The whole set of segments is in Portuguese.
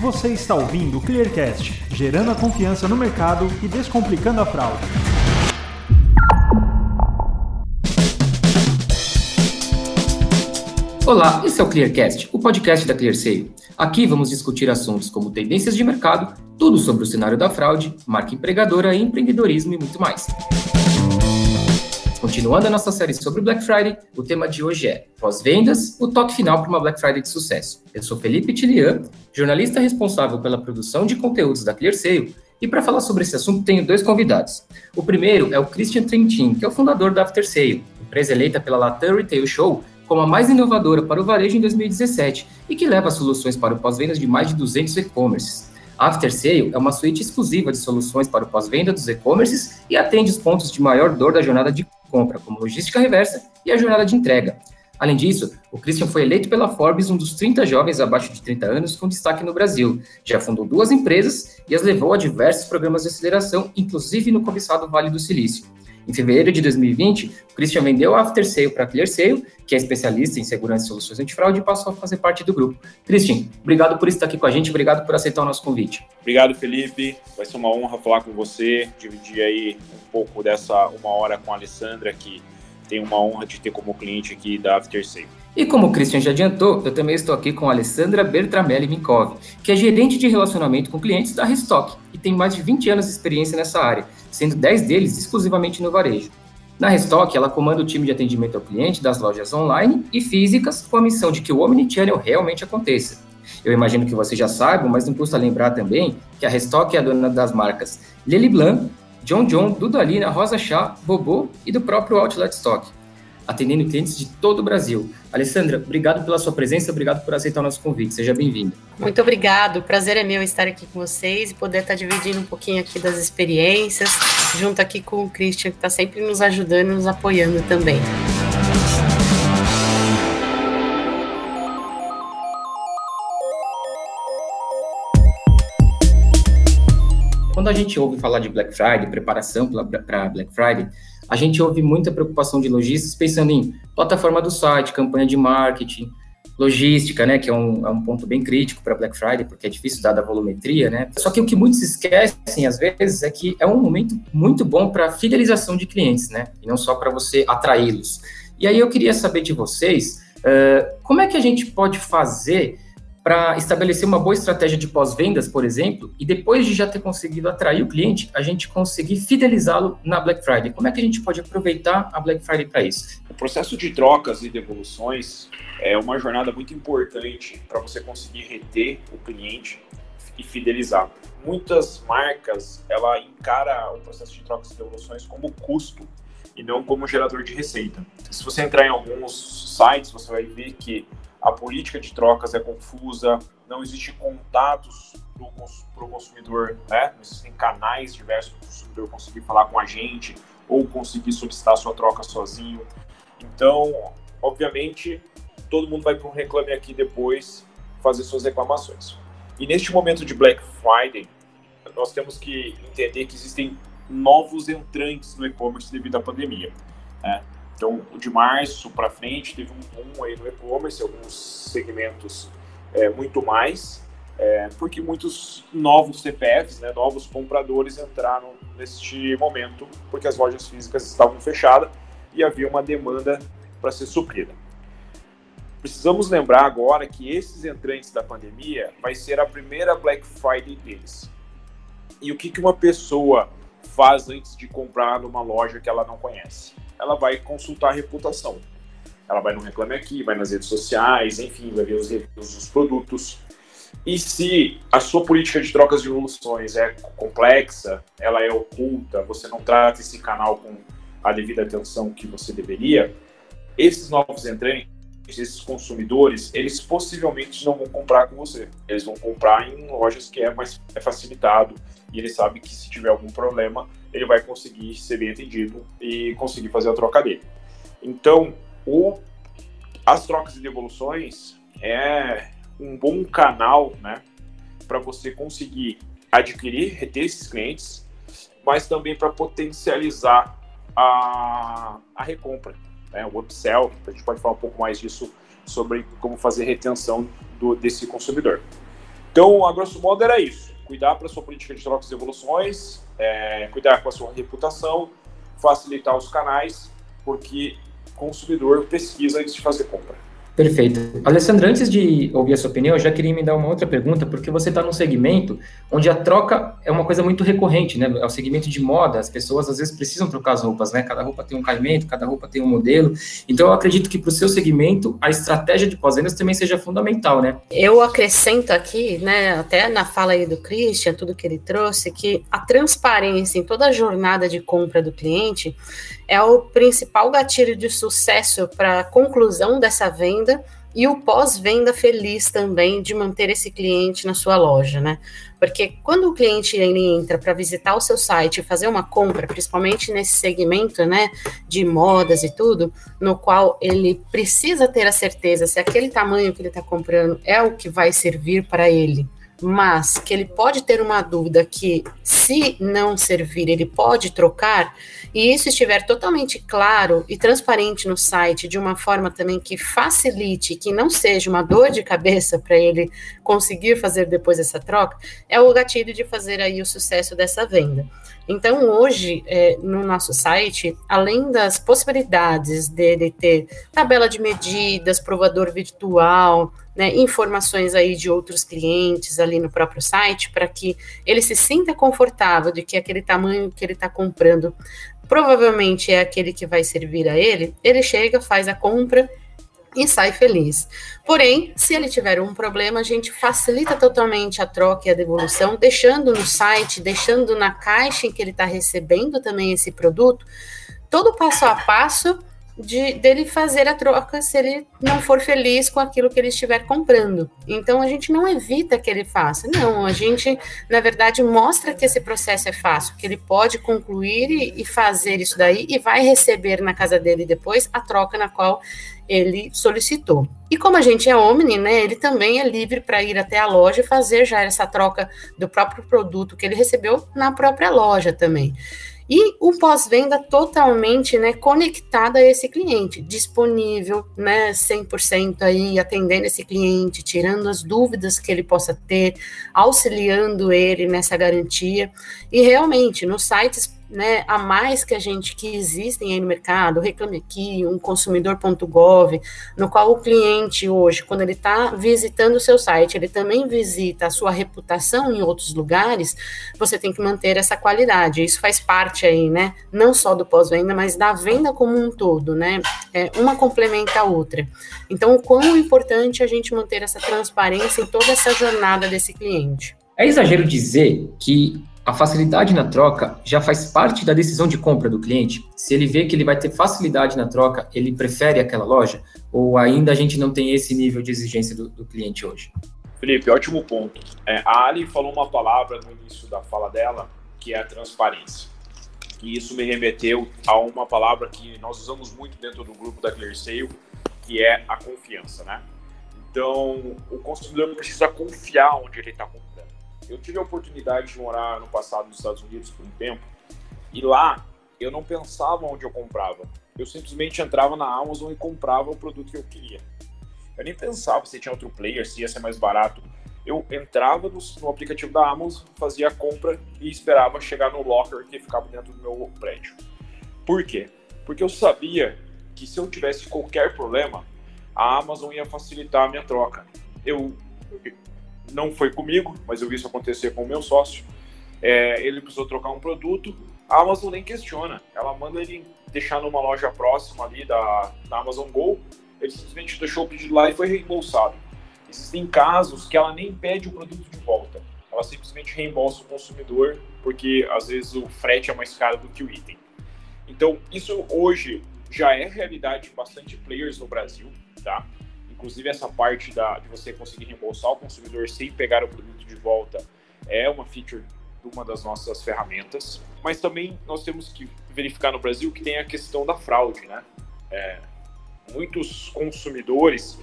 Você está ouvindo o Clearcast, gerando a confiança no mercado e descomplicando a fraude. Olá, esse é o Clearcast, o podcast da ClearSale. Aqui vamos discutir assuntos como tendências de mercado, tudo sobre o cenário da fraude, marca empregadora, empreendedorismo e muito mais. Continuando a nossa série sobre Black Friday, o tema de hoje é pós-vendas, o toque final para uma Black Friday de sucesso. Eu sou Felipe Tilian, jornalista responsável pela produção de conteúdos da ClearSale, e para falar sobre esse assunto tenho dois convidados. O primeiro é o Christian Trentin, que é o fundador da AfterSale, empresa eleita pela Latam Retail Show como a mais inovadora para o varejo em 2017 e que leva soluções para o pós-vendas de mais de 200 e-commerces. A AfterSale é uma suíte exclusiva de soluções para o pós-venda dos e-commerces e atende os pontos de maior dor da jornada de compra, como logística reversa e a jornada de entrega. Além disso, o Christian foi eleito pela Forbes um dos 30 jovens abaixo de 30 anos com destaque no Brasil. Já fundou duas empresas e as levou a diversos programas de aceleração, inclusive no cobiçado Vale do Silício. Em fevereiro de 2020, o Christian vendeu a AfterSale para a ClearSale, que é especialista em segurança e soluções antifraude, e passou a fazer parte do grupo. Christian, obrigado por estar aqui com a gente, obrigado por aceitar o nosso convite. Obrigado, Felipe. Vai ser uma honra falar com você, dividir aí um pouco dessa uma hora com a Alessandra, que tem uma honra de ter como cliente aqui da AfterSale. E como o Christian já adiantou, eu também estou aqui com a Alessandra Bertramelli Minkov, que é gerente de relacionamento com clientes da Restock e tem mais de 20 anos de experiência nessa área, sendo 10 deles exclusivamente no varejo. Na Restock, ela comanda o time de atendimento ao cliente das lojas online e físicas com a missão de que o Omnichannel realmente aconteça. Eu imagino que você já saiba, mas não custa lembrar também que a Restock é a dona das marcas Lily Blanc, John John, Dudalina, Rosa Chá, Bobô e do próprio Outlet Stock atendendo clientes de todo o Brasil. Alessandra, obrigado pela sua presença, obrigado por aceitar o nosso convite. Seja bem-vinda. Muito obrigado. O prazer é meu estar aqui com vocês e poder estar dividindo um pouquinho aqui das experiências, junto aqui com o Christian, que está sempre nos ajudando e nos apoiando também. Quando a gente ouve falar de Black Friday, preparação para Black Friday, a gente ouve muita preocupação de lojistas pensando em plataforma do site, campanha de marketing, logística, né, que é um, é um ponto bem crítico para Black Friday, porque é difícil dada a volumetria, né? Só que o que muitos esquecem, às vezes, é que é um momento muito bom para fidelização de clientes, né? E não só para você atraí-los. E aí eu queria saber de vocês, uh, como é que a gente pode fazer para estabelecer uma boa estratégia de pós-vendas, por exemplo, e depois de já ter conseguido atrair o cliente, a gente conseguir fidelizá-lo na Black Friday. Como é que a gente pode aproveitar a Black Friday para isso? O processo de trocas e devoluções é uma jornada muito importante para você conseguir reter o cliente e fidelizar. Muitas marcas, ela encara o processo de trocas e devoluções como custo e não como gerador de receita. Se você entrar em alguns sites, você vai ver que a política de trocas é confusa, não existe contatos para o consumidor, né? não existem canais diversos para o consumidor conseguir falar com a gente ou conseguir solicitar sua troca sozinho. Então, obviamente, todo mundo vai para um reclame aqui depois fazer suas reclamações. E neste momento de Black Friday, nós temos que entender que existem novos entrantes no e-commerce devido à pandemia. Né? Então, de março para frente, teve um boom aí no e-commerce, alguns segmentos é, muito mais, é, porque muitos novos CPFs, né, novos compradores entraram neste momento, porque as lojas físicas estavam fechadas e havia uma demanda para ser suprida. Precisamos lembrar agora que esses entrantes da pandemia vai ser a primeira Black Friday deles. E o que, que uma pessoa faz antes de comprar numa loja que ela não conhece? Ela vai consultar a reputação. Ela vai no Reclame Aqui, vai nas redes sociais, enfim, vai ver os reviews dos produtos. E se a sua política de trocas de evoluções é complexa, ela é oculta, você não trata esse canal com a devida atenção que você deveria, esses novos entrantes, esses consumidores, eles possivelmente não vão comprar com você. Eles vão comprar em lojas que é mais é facilitado e ele sabe que se tiver algum problema, ele vai conseguir ser bem atendido e conseguir fazer a troca dele. Então, o, as trocas e devoluções é um bom canal, né, para você conseguir adquirir, reter esses clientes, mas também para potencializar a, a recompra, né, o upsell. A gente pode falar um pouco mais disso sobre como fazer retenção do, desse consumidor. Então, a grosso modo era isso. Cuidar para sua política de trocas e devoluções, é, cuidar com a sua reputação, facilitar os canais, porque o consumidor pesquisa antes de fazer compra. Perfeito. Alessandro, antes de ouvir a sua opinião, eu já queria me dar uma outra pergunta, porque você está num segmento onde a troca é uma coisa muito recorrente, né? É o segmento de moda, as pessoas às vezes precisam trocar as roupas, né? Cada roupa tem um caimento, cada roupa tem um modelo. Então, eu acredito que para o seu segmento, a estratégia de pós-vendas também seja fundamental, né? Eu acrescento aqui, né, até na fala aí do Christian, tudo que ele trouxe, que a transparência em toda a jornada de compra do cliente é o principal gatilho de sucesso para a conclusão dessa venda e o pós-venda feliz também de manter esse cliente na sua loja, né? Porque quando o cliente ele entra para visitar o seu site e fazer uma compra, principalmente nesse segmento, né, de modas e tudo, no qual ele precisa ter a certeza se aquele tamanho que ele está comprando é o que vai servir para ele, mas que ele pode ter uma dúvida que se não servir, ele pode trocar, e isso estiver totalmente claro e transparente no site, de uma forma também que facilite, que não seja uma dor de cabeça para ele conseguir fazer depois essa troca, é o gatilho de fazer aí o sucesso dessa venda. Então, hoje, é, no nosso site, além das possibilidades dele ter tabela de medidas, provador virtual, né, informações aí de outros clientes ali no próprio site, para que ele se sinta confortável de que aquele tamanho que ele está comprando provavelmente é aquele que vai servir a ele, ele chega, faz a compra e sai feliz. Porém, se ele tiver um problema, a gente facilita totalmente a troca e a devolução, deixando no site, deixando na caixa em que ele está recebendo também esse produto, todo passo a passo de dele fazer a troca se ele não for feliz com aquilo que ele estiver comprando. Então a gente não evita que ele faça, não, a gente na verdade mostra que esse processo é fácil, que ele pode concluir e, e fazer isso daí e vai receber na casa dele depois a troca na qual ele solicitou. E como a gente é Omni, né, ele também é livre para ir até a loja e fazer já essa troca do próprio produto que ele recebeu na própria loja também. E o pós-venda totalmente né, conectado a esse cliente, disponível, né, 100% aí, atendendo esse cliente, tirando as dúvidas que ele possa ter, auxiliando ele nessa garantia. E realmente, nos sites né, a mais que a gente que existem aí no mercado, Reclame Aqui, um consumidor.gov, no qual o cliente hoje, quando ele está visitando o seu site, ele também visita a sua reputação em outros lugares, você tem que manter essa qualidade. Isso faz parte aí, né, não só do pós-venda, mas da venda como um todo, né, é, uma complementa a outra. Então, o quão importante a gente manter essa transparência em toda essa jornada desse cliente. É exagero dizer que a facilidade na troca já faz parte da decisão de compra do cliente? Se ele vê que ele vai ter facilidade na troca, ele prefere aquela loja? Ou ainda a gente não tem esse nível de exigência do, do cliente hoje? Felipe, ótimo ponto. É, a Ali falou uma palavra no início da fala dela, que é a transparência. E isso me remeteu a uma palavra que nós usamos muito dentro do grupo da ClearSale, que é a confiança, né? Então, o consumidor precisa confiar onde ele está comprando eu tive a oportunidade de morar no passado nos Estados Unidos por um tempo e lá eu não pensava onde eu comprava. Eu simplesmente entrava na Amazon e comprava o produto que eu queria. Eu nem pensava se tinha outro player, se ia ser mais barato. Eu entrava no, no aplicativo da Amazon, fazia a compra e esperava chegar no locker que ficava dentro do meu prédio. Por quê? Porque eu sabia que se eu tivesse qualquer problema, a Amazon ia facilitar a minha troca. Eu não foi comigo, mas eu vi isso acontecer com o meu sócio. É, ele precisou trocar um produto, a Amazon nem questiona, ela manda ele deixar numa loja próxima ali da, da Amazon Go, ele simplesmente deixou o pedido lá e foi reembolsado. Existem casos que ela nem pede o produto de volta, ela simplesmente reembolsa o consumidor, porque às vezes o frete é mais caro do que o item. Então, isso hoje já é realidade de bastante players no Brasil, tá? Inclusive, essa parte da, de você conseguir reembolsar o consumidor sem pegar o produto de volta é uma feature de uma das nossas ferramentas. Mas também nós temos que verificar no Brasil que tem a questão da fraude, né? É, muitos consumidores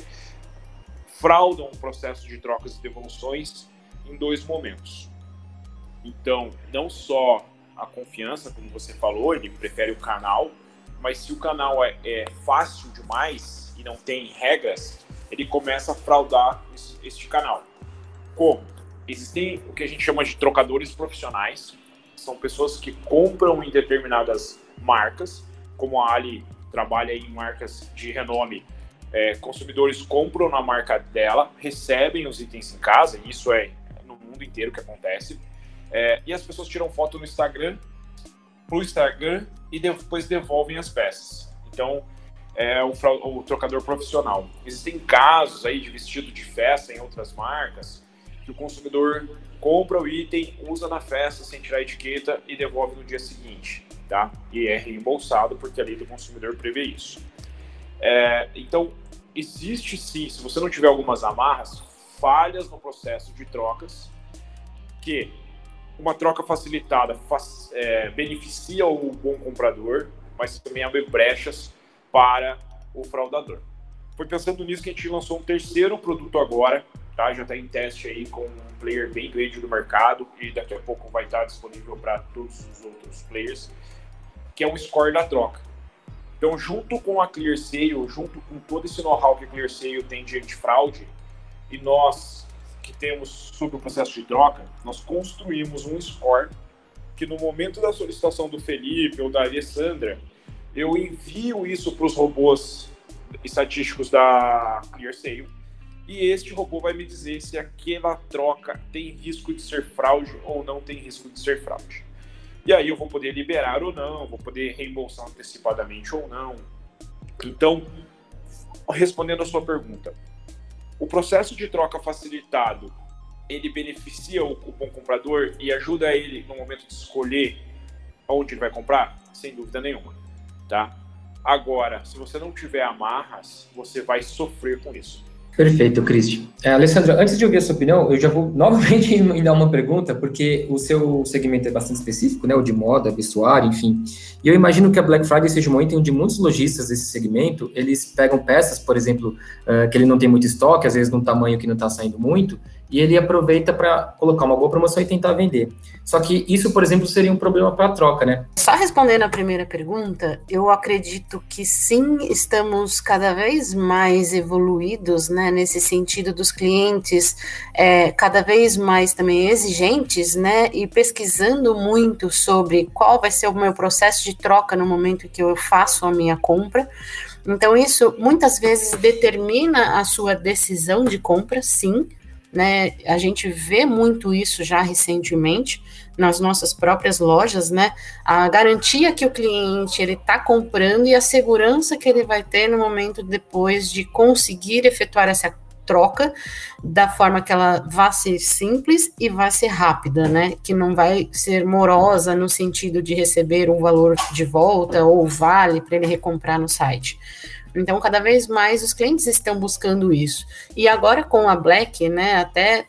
fraudam o processo de trocas e devoluções em dois momentos. Então, não só a confiança, como você falou, ele prefere o canal, mas se o canal é, é fácil demais e não tem regras, ele começa a fraudar este canal. Como? existem o que a gente chama de trocadores profissionais, são pessoas que compram em determinadas marcas, como a Ali trabalha em marcas de renome, é, consumidores compram na marca dela, recebem os itens em casa, e isso é no mundo inteiro que acontece, é, e as pessoas tiram foto no Instagram, pro Instagram, e depois devolvem as peças. Então, é o, o trocador profissional. Existem casos aí de vestido de festa em outras marcas, que o consumidor compra o item, usa na festa sem tirar a etiqueta e devolve no dia seguinte, tá? E é reembolsado porque a lei do consumidor prevê isso. É, então, existe sim, se você não tiver algumas amarras, falhas no processo de trocas, que uma troca facilitada faz, é, beneficia o bom comprador, mas também abre brechas para o fraudador. Foi pensando nisso que a gente lançou um terceiro produto agora, tá? Já está em teste aí com um player bem grande do mercado e daqui a pouco vai estar disponível para todos os outros players, que é um score da troca. Então, junto com a ClearSale, junto com todo esse know-how que a ClearSale tem de antifraude, e nós que temos sobre o processo de troca, nós construímos um score que no momento da solicitação do Felipe ou da Alessandra, eu envio isso para os robôs estatísticos da ClearSale e este robô vai me dizer se aquela troca tem risco de ser fraude ou não tem risco de ser fraude. E aí eu vou poder liberar ou não, vou poder reembolsar antecipadamente ou não. Então, respondendo a sua pergunta, o processo de troca facilitado, ele beneficia o, o bom comprador e ajuda ele no momento de escolher onde ele vai comprar? Sem dúvida nenhuma, tá? Agora, se você não tiver amarras, você vai sofrer com isso. Perfeito, Cristian. É, Alessandra, antes de ouvir a sua opinião, eu já vou novamente dar uma pergunta, porque o seu segmento é bastante específico, né? O de moda, vestuário, enfim. E eu imagino que a Black Friday seja um momento onde muitos lojistas desse segmento, eles pegam peças, por exemplo, uh, que ele não tem muito estoque, às vezes num tamanho que não está saindo muito, e ele aproveita para colocar uma boa promoção e tentar vender. Só que isso, por exemplo, seria um problema para a troca, né? Só respondendo a primeira pergunta, eu acredito que sim, estamos cada vez mais evoluídos, né, nesse sentido dos clientes é, cada vez mais também exigentes, né, e pesquisando muito sobre qual vai ser o meu processo de troca no momento que eu faço a minha compra. Então, isso muitas vezes determina a sua decisão de compra, sim, né? A gente vê muito isso já recentemente nas nossas próprias lojas, né? A garantia que o cliente ele está comprando e a segurança que ele vai ter no momento depois de conseguir efetuar essa troca da forma que ela vai ser simples e vai ser rápida, né? Que não vai ser morosa no sentido de receber um valor de volta ou vale para ele recomprar no site. Então, cada vez mais os clientes estão buscando isso. E agora com a Black, né, até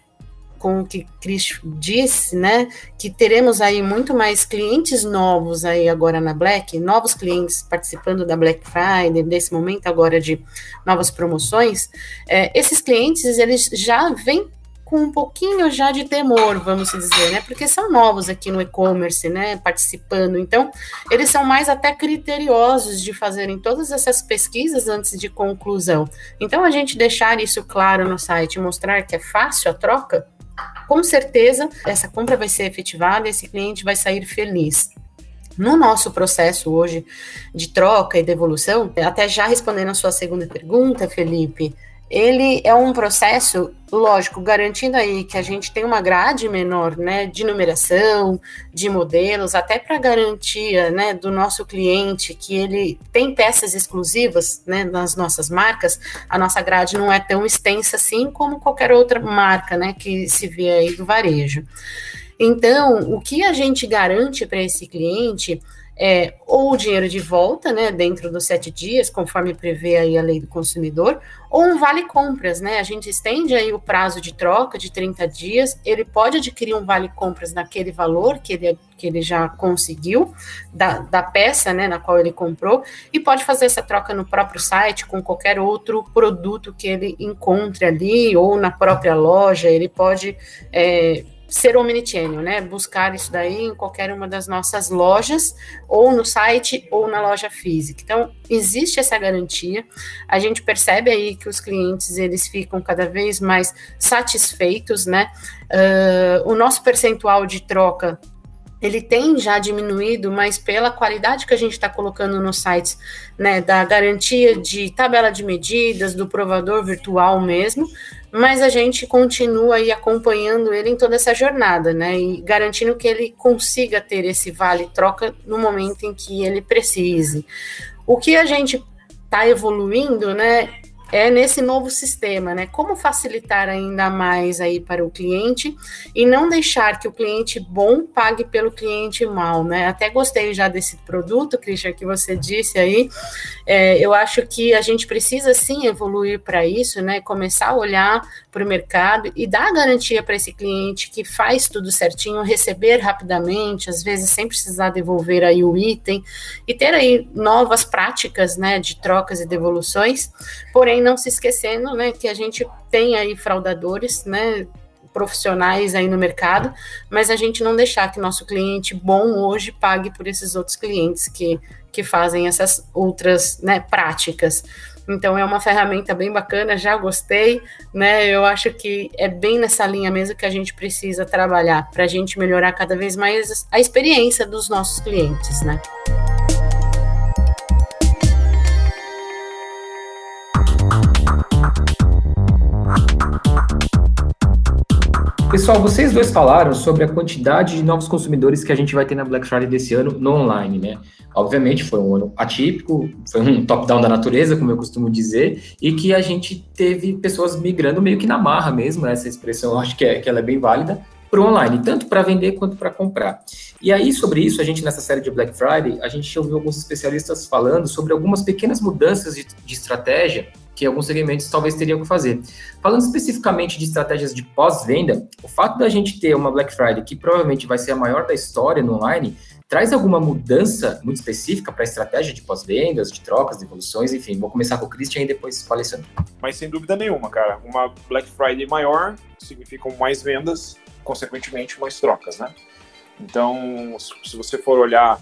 com o que Cris disse, né, que teremos aí muito mais clientes novos aí agora na Black, novos clientes participando da Black Friday, desse momento agora de novas promoções, é, esses clientes, eles já vêm com um pouquinho já de temor, vamos dizer, né? Porque são novos aqui no e-commerce, né? Participando. Então, eles são mais até criteriosos de fazerem todas essas pesquisas antes de conclusão. Então, a gente deixar isso claro no site, mostrar que é fácil a troca, com certeza essa compra vai ser efetivada e esse cliente vai sair feliz. No nosso processo hoje de troca e devolução, até já respondendo a sua segunda pergunta, Felipe, ele é um processo, lógico, garantindo aí que a gente tem uma grade menor, né, de numeração, de modelos, até para garantia, né, do nosso cliente que ele tem peças exclusivas, né, nas nossas marcas, a nossa grade não é tão extensa assim como qualquer outra marca, né, que se vê aí do varejo. Então, o que a gente garante para esse cliente é, ou o dinheiro de volta, né, dentro dos sete dias, conforme prevê aí a lei do consumidor, ou um vale compras, né, a gente estende aí o prazo de troca de 30 dias, ele pode adquirir um vale compras naquele valor que ele, que ele já conseguiu, da, da peça, né, na qual ele comprou, e pode fazer essa troca no próprio site, com qualquer outro produto que ele encontre ali, ou na própria loja, ele pode... É, ser omnichannel, né? Buscar isso daí em qualquer uma das nossas lojas, ou no site, ou na loja física. Então, existe essa garantia. A gente percebe aí que os clientes eles ficam cada vez mais satisfeitos, né? Uh, o nosso percentual de troca ele tem já diminuído, mas pela qualidade que a gente está colocando nos sites, né, da garantia de tabela de medidas, do provador virtual mesmo, mas a gente continua aí acompanhando ele em toda essa jornada, né, e garantindo que ele consiga ter esse vale troca no momento em que ele precise. O que a gente está evoluindo, né, é nesse novo sistema, né? Como facilitar ainda mais aí para o cliente e não deixar que o cliente bom pague pelo cliente mal, né? Até gostei já desse produto, Christian, que você disse aí. É, eu acho que a gente precisa sim evoluir para isso, né? Começar a olhar para o mercado e dar garantia para esse cliente que faz tudo certinho, receber rapidamente, às vezes sem precisar devolver aí o item e ter aí novas práticas, né? De trocas e devoluções. Porém não se esquecendo, né, que a gente tem aí fraudadores, né, profissionais aí no mercado, mas a gente não deixar que nosso cliente bom hoje pague por esses outros clientes que, que fazem essas outras né, práticas. Então é uma ferramenta bem bacana, já gostei, né? Eu acho que é bem nessa linha mesmo que a gente precisa trabalhar para a gente melhorar cada vez mais a experiência dos nossos clientes, né? Pessoal, vocês dois falaram sobre a quantidade de novos consumidores que a gente vai ter na Black Friday desse ano no online, né? Obviamente foi um ano atípico, foi um top-down da natureza, como eu costumo dizer, e que a gente teve pessoas migrando meio que na marra mesmo, né? essa expressão eu acho que, é, que ela é bem válida, para o online, tanto para vender quanto para comprar. E aí, sobre isso, a gente nessa série de Black Friday, a gente ouviu alguns especialistas falando sobre algumas pequenas mudanças de, de estratégia que alguns segmentos talvez teriam que fazer. Falando especificamente de estratégias de pós-venda, o fato da gente ter uma Black Friday que provavelmente vai ser a maior da história no online, traz alguma mudança muito específica para a estratégia de pós-vendas, de trocas, de evoluções, enfim, vou começar com o Christian e depois com o Alessandro. Mas sem dúvida nenhuma, cara, uma Black Friday maior significa mais vendas, consequentemente mais trocas, né? Então, se você for olhar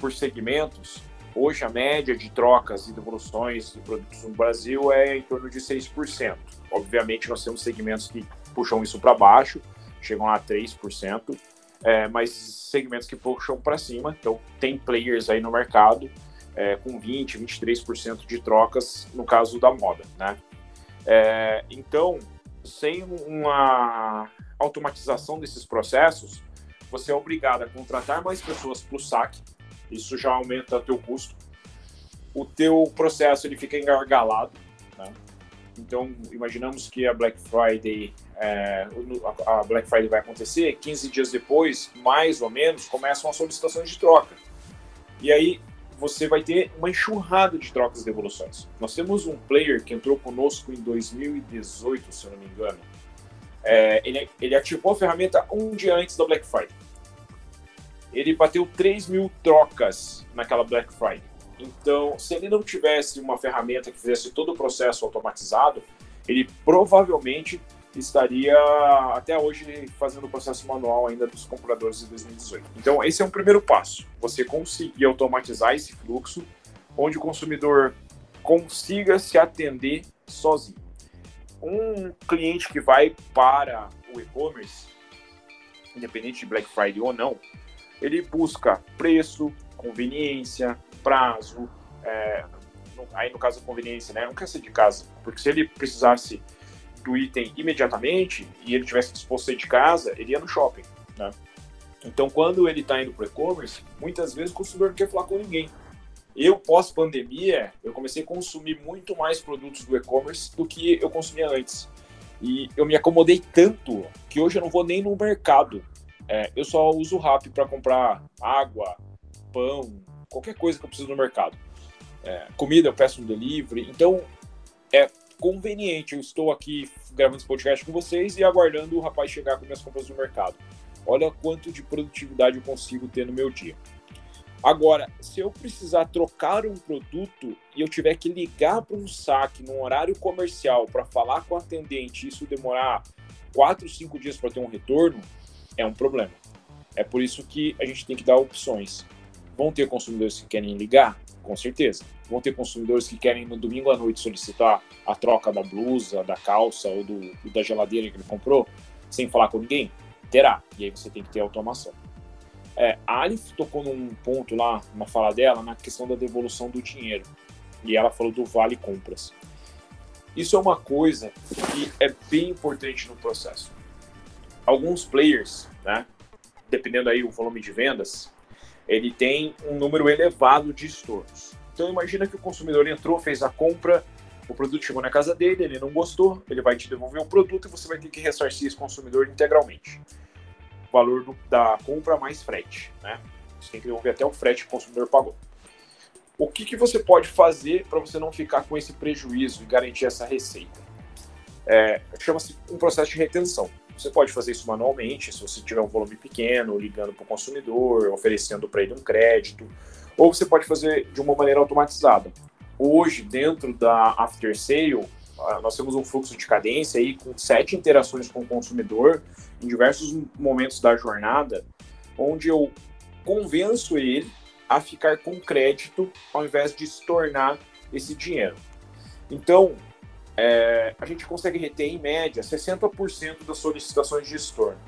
por segmentos, Hoje, a média de trocas e devoluções de produtos no Brasil é em torno de 6%. Obviamente, nós temos segmentos que puxam isso para baixo, chegam a 3%, é, mas segmentos que puxam para cima. Então, tem players aí no mercado é, com 20%, 23% de trocas no caso da moda. Né? É, então, sem uma automatização desses processos, você é obrigado a contratar mais pessoas para o saque, isso já aumenta teu custo. O teu processo ele fica engargalado, né? Então, imaginamos que a Black Friday, é, a Black Friday vai acontecer, 15 dias depois, mais ou menos, começam as solicitações de troca. E aí você vai ter uma enxurrada de trocas e devoluções. Nós temos um player que entrou conosco em 2018, se eu não me engano. É, ele, ele ativou a ferramenta um dia antes da Black Friday ele bateu 3 mil trocas naquela Black Friday. Então, se ele não tivesse uma ferramenta que fizesse todo o processo automatizado, ele provavelmente estaria até hoje fazendo o processo manual ainda dos compradores de 2018. Então, esse é um primeiro passo. Você conseguir automatizar esse fluxo, onde o consumidor consiga se atender sozinho. Um cliente que vai para o e-commerce, independente de Black Friday ou não, ele busca preço, conveniência, prazo, é, aí no caso conveniência, né, não quer ser de casa, porque se ele precisasse do item imediatamente e ele tivesse disposto a sair de casa, ele ia no shopping, né? Então, quando ele está indo para e-commerce, muitas vezes o consumidor não quer falar com ninguém. Eu, pós-pandemia, eu comecei a consumir muito mais produtos do e-commerce do que eu consumia antes. E eu me acomodei tanto que hoje eu não vou nem no mercado. É, eu só uso o Rap para comprar água, pão, qualquer coisa que eu preciso no mercado. É, comida eu peço no delivery. Então, é conveniente. Eu estou aqui gravando esse podcast com vocês e aguardando o rapaz chegar com minhas compras no mercado. Olha quanto de produtividade eu consigo ter no meu dia. Agora, se eu precisar trocar um produto e eu tiver que ligar para um saque num horário comercial para falar com o atendente isso demorar 4, 5 dias para ter um retorno, é um problema. É por isso que a gente tem que dar opções. Vão ter consumidores que querem ligar? Com certeza. Vão ter consumidores que querem no domingo à noite solicitar a troca da blusa, da calça ou do, da geladeira que ele comprou, sem falar com ninguém? Terá. E aí você tem que ter automação. É, a Alif tocou num ponto lá, na fala dela, na questão da devolução do dinheiro. E ela falou do vale compras. Isso é uma coisa que é bem importante no processo. Alguns players, né, dependendo aí o volume de vendas, ele tem um número elevado de estornos. Então imagina que o consumidor entrou, fez a compra, o produto chegou na casa dele, ele não gostou, ele vai te devolver o produto e você vai ter que ressarcir esse consumidor integralmente. O valor do, da compra mais frete, né? Você tem que devolver até o frete que o consumidor pagou. O que, que você pode fazer para você não ficar com esse prejuízo e garantir essa receita? É, Chama-se um processo de retenção. Você pode fazer isso manualmente, se você tiver um volume pequeno, ligando para o consumidor, oferecendo para ele um crédito, ou você pode fazer de uma maneira automatizada. Hoje, dentro da After Sale, ah, nós temos um fluxo de cadência aí com sete interações com o consumidor em diversos momentos da jornada, onde eu convenço ele a ficar com crédito ao invés de se tornar esse dinheiro. Então, é, a gente consegue reter em média 60% das solicitações de estorno.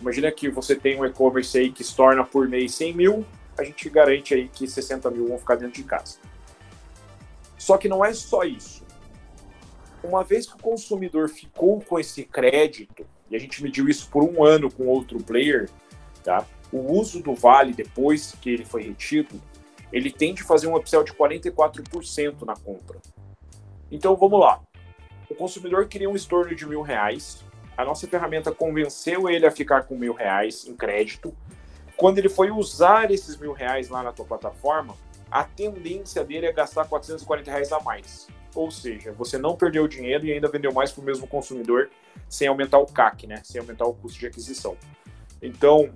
Imagina que você tem um e-commerce aí que estorna por mês 100 mil, a gente garante aí que 60 mil vão ficar dentro de casa. Só que não é só isso. Uma vez que o consumidor ficou com esse crédito, e a gente mediu isso por um ano com outro player, tá? o uso do vale depois que ele foi retido, ele tende a fazer um upsell de 44% na compra. Então vamos lá. O consumidor queria um estorno de mil reais. A nossa ferramenta convenceu ele a ficar com mil reais em crédito. Quando ele foi usar esses mil reais lá na tua plataforma, a tendência dele é gastar 440 reais a mais. Ou seja, você não perdeu dinheiro e ainda vendeu mais para o mesmo consumidor sem aumentar o CAC, né? Sem aumentar o custo de aquisição. Então,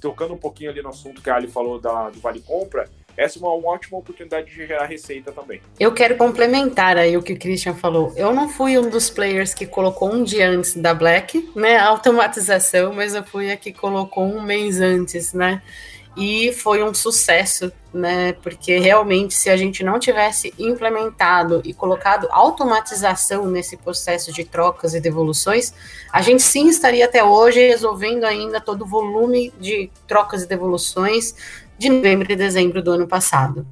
tocando um pouquinho ali no assunto que a Ali falou da, do Vale Compra, essa é uma, uma, ótima oportunidade de gerar receita também. Eu quero complementar aí o que o Christian falou. Eu não fui um dos players que colocou um dia antes da Black, né, automatização, mas eu fui a que colocou um mês antes, né? E foi um sucesso, né? Porque realmente, se a gente não tivesse implementado e colocado automatização nesse processo de trocas e devoluções, a gente sim estaria até hoje resolvendo ainda todo o volume de trocas e devoluções de novembro e dezembro do ano passado.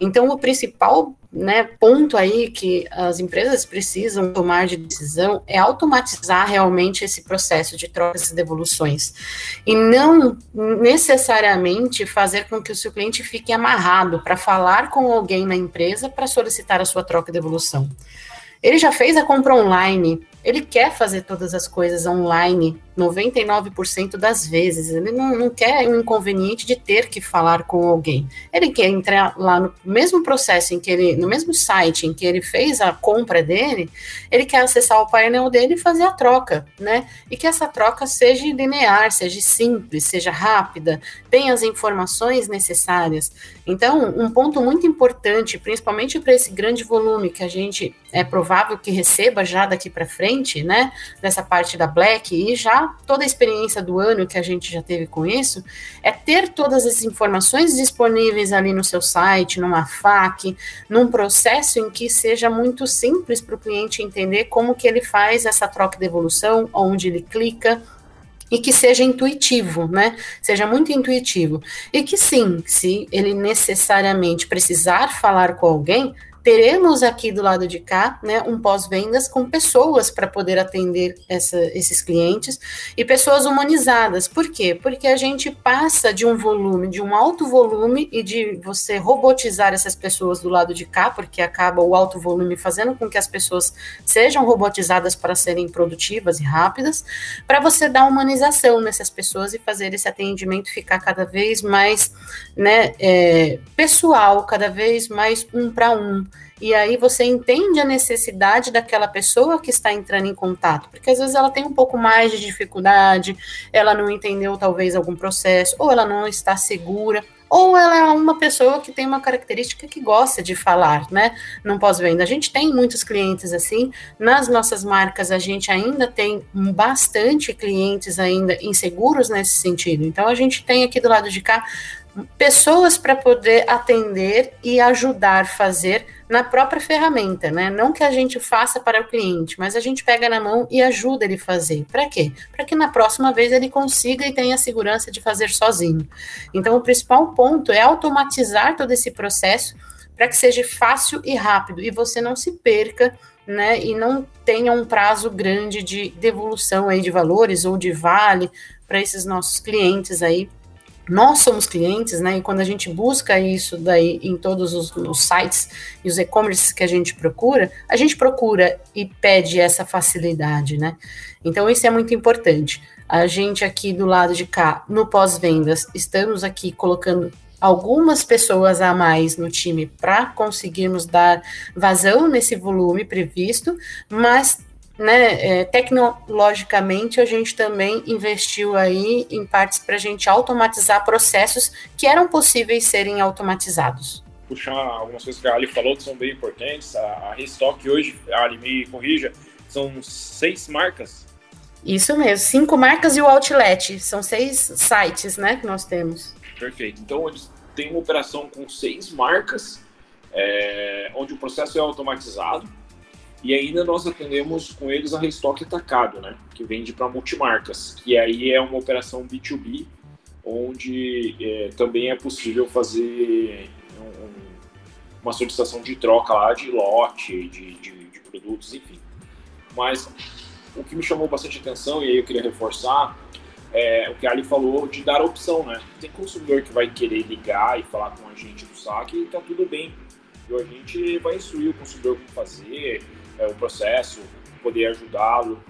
Então, o principal né, ponto aí que as empresas precisam tomar de decisão é automatizar realmente esse processo de trocas e devoluções. E não necessariamente fazer com que o seu cliente fique amarrado para falar com alguém na empresa para solicitar a sua troca e devolução. Ele já fez a compra online, ele quer fazer todas as coisas online 99% das vezes. Ele não, não quer o um inconveniente de ter que falar com alguém. Ele quer entrar lá no mesmo processo em que ele, no mesmo site em que ele fez a compra dele, ele quer acessar o painel dele e fazer a troca, né? E que essa troca seja linear, seja simples, seja rápida, tenha as informações necessárias. Então, um ponto muito importante, principalmente para esse grande volume que a gente é provável que receba já daqui para frente, né? Nessa parte da Black e já toda a experiência do ano que a gente já teve com isso, é ter todas as informações disponíveis ali no seu site, numa FAQ, num processo em que seja muito simples para o cliente entender como que ele faz essa troca de evolução, onde ele clica, e que seja intuitivo, né? Seja muito intuitivo. E que sim, se ele necessariamente precisar falar com alguém, teremos aqui do lado de cá, né, um pós-vendas com pessoas para poder atender essa, esses clientes e pessoas humanizadas. Por quê? Porque a gente passa de um volume, de um alto volume e de você robotizar essas pessoas do lado de cá, porque acaba o alto volume fazendo com que as pessoas sejam robotizadas para serem produtivas e rápidas, para você dar humanização nessas pessoas e fazer esse atendimento ficar cada vez mais, né, é, pessoal, cada vez mais um para um. E aí você entende a necessidade daquela pessoa que está entrando em contato, porque às vezes ela tem um pouco mais de dificuldade, ela não entendeu talvez algum processo, ou ela não está segura ou ela é uma pessoa que tem uma característica que gosta de falar, né? Não pós-venda. A gente tem muitos clientes assim. Nas nossas marcas, a gente ainda tem bastante clientes ainda inseguros nesse sentido. Então, a gente tem aqui do lado de cá pessoas para poder atender e ajudar fazer na própria ferramenta, né? Não que a gente faça para o cliente, mas a gente pega na mão e ajuda ele a fazer. Para quê? Para que na próxima vez ele consiga e tenha a segurança de fazer sozinho. Então, o principal ponto é automatizar todo esse processo para que seja fácil e rápido e você não se perca né, e não tenha um prazo grande de devolução aí de valores ou de vale para esses nossos clientes aí nós somos clientes, né? E quando a gente busca isso daí em todos os, os sites e os e-commerces que a gente procura, a gente procura e pede essa facilidade, né? Então isso é muito importante. A gente aqui do lado de cá, no pós-vendas, estamos aqui colocando algumas pessoas a mais no time para conseguirmos dar vazão nesse volume previsto, mas né, é, tecnologicamente a gente também investiu aí em partes para a gente automatizar processos que eram possíveis serem automatizados. Puxar algumas coisas que a Ali falou que são bem importantes. A, a Restock hoje, a Ali me corrija, são seis marcas. Isso mesmo, cinco marcas e o Outlet. São seis sites, né, que nós temos. Perfeito. Então eles têm uma operação com seis marcas, é, onde o processo é automatizado e ainda nós atendemos com eles a restock atacado, né? Que vende para multimarcas. Que aí é uma operação B2B, onde é, também é possível fazer um, uma solicitação de troca lá de lote, de, de, de, produtos, enfim. Mas o que me chamou bastante atenção, e aí eu queria reforçar, é o que a Ali falou de dar opção, né? Tem consumidor que vai querer ligar e falar com a gente do saque e tá tudo bem. E a gente vai instruir o consumidor como fazer, é, o processo, poder ajudá-lo.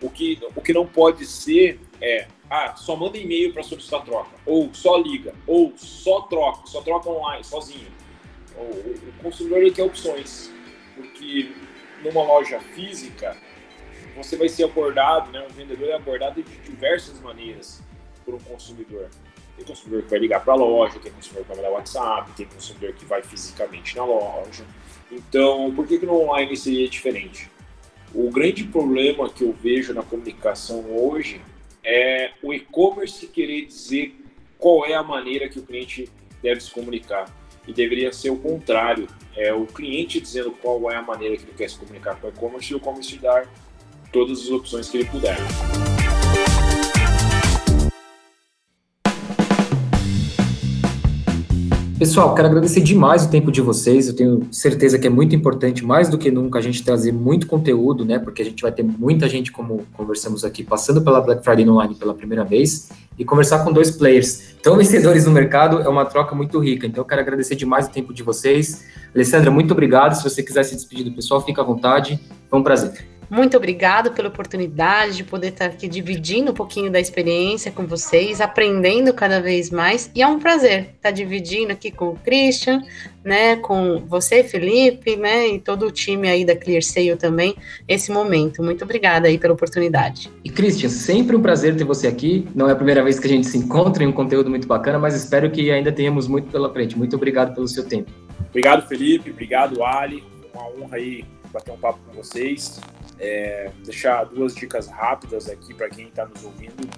O que, o que não pode ser é, ah, só manda e-mail para solicitar troca, ou só liga, ou só troca, só troca online, sozinho. O, o consumidor ele quer opções, porque numa loja física você vai ser abordado, né, um vendedor é abordado de diversas maneiras por um consumidor. Tem consumidor que vai ligar para a loja, tem consumidor que vai mandar WhatsApp, tem consumidor que vai fisicamente na loja. Então, por que, que no online seria diferente? O grande problema que eu vejo na comunicação hoje é o e-commerce querer dizer qual é a maneira que o cliente deve se comunicar. E deveria ser o contrário. É o cliente dizendo qual é a maneira que ele quer se comunicar com o e-commerce e o e-commerce dar todas as opções que ele puder. Pessoal, quero agradecer demais o tempo de vocês. Eu tenho certeza que é muito importante, mais do que nunca, a gente trazer muito conteúdo, né? Porque a gente vai ter muita gente, como conversamos aqui, passando pela Black Friday Online pela primeira vez e conversar com dois players tão vencedores no mercado é uma troca muito rica. Então, eu quero agradecer demais o tempo de vocês. Alessandra, muito obrigado. Se você quiser se despedir do pessoal, fica à vontade. Foi um prazer. Muito obrigado pela oportunidade de poder estar aqui dividindo um pouquinho da experiência com vocês, aprendendo cada vez mais. E é um prazer estar dividindo aqui com o Christian, né, com você, Felipe, né, e todo o time aí da ClearSale também, esse momento. Muito obrigada aí pela oportunidade. E Christian, sempre um prazer ter você aqui. Não é a primeira vez que a gente se encontra em um conteúdo muito bacana, mas espero que ainda tenhamos muito pela frente. Muito obrigado pelo seu tempo. Obrigado, Felipe. Obrigado, Ali. Uma honra aí bater um papo com vocês. É, deixar duas dicas rápidas aqui para quem está nos ouvindo.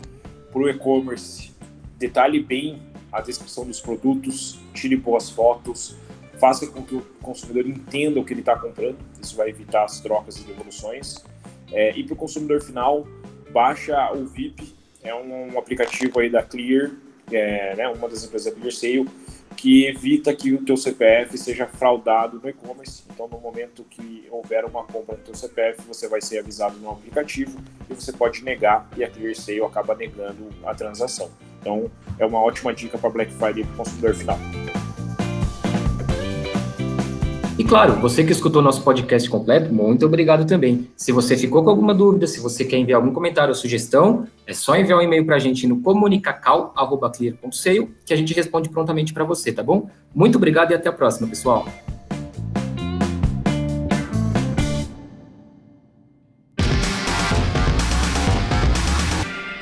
Para o e-commerce, detalhe bem a descrição dos produtos, tire boas fotos, faça com que o consumidor entenda o que ele está comprando. Isso vai evitar as trocas e devoluções. É, e para o consumidor final, baixa o VIP, é um, um aplicativo aí da Clear, é, né, uma das empresas da Clear Sale, que evita que o teu CPF seja fraudado no e-commerce. Então, no momento que houver uma compra no teu CPF, você vai ser avisado no aplicativo e você pode negar e a ClearSale acaba negando a transação. Então, é uma ótima dica para Black Friday para o consumidor final. E claro, você que escutou nosso podcast completo, muito obrigado também. Se você ficou com alguma dúvida, se você quer enviar algum comentário ou sugestão, é só enviar um e-mail para a gente no comunicacal.clear.seio que a gente responde prontamente para você, tá bom? Muito obrigado e até a próxima, pessoal.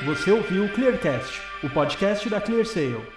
Você ouviu o Clearcast, o podcast da ClearSale.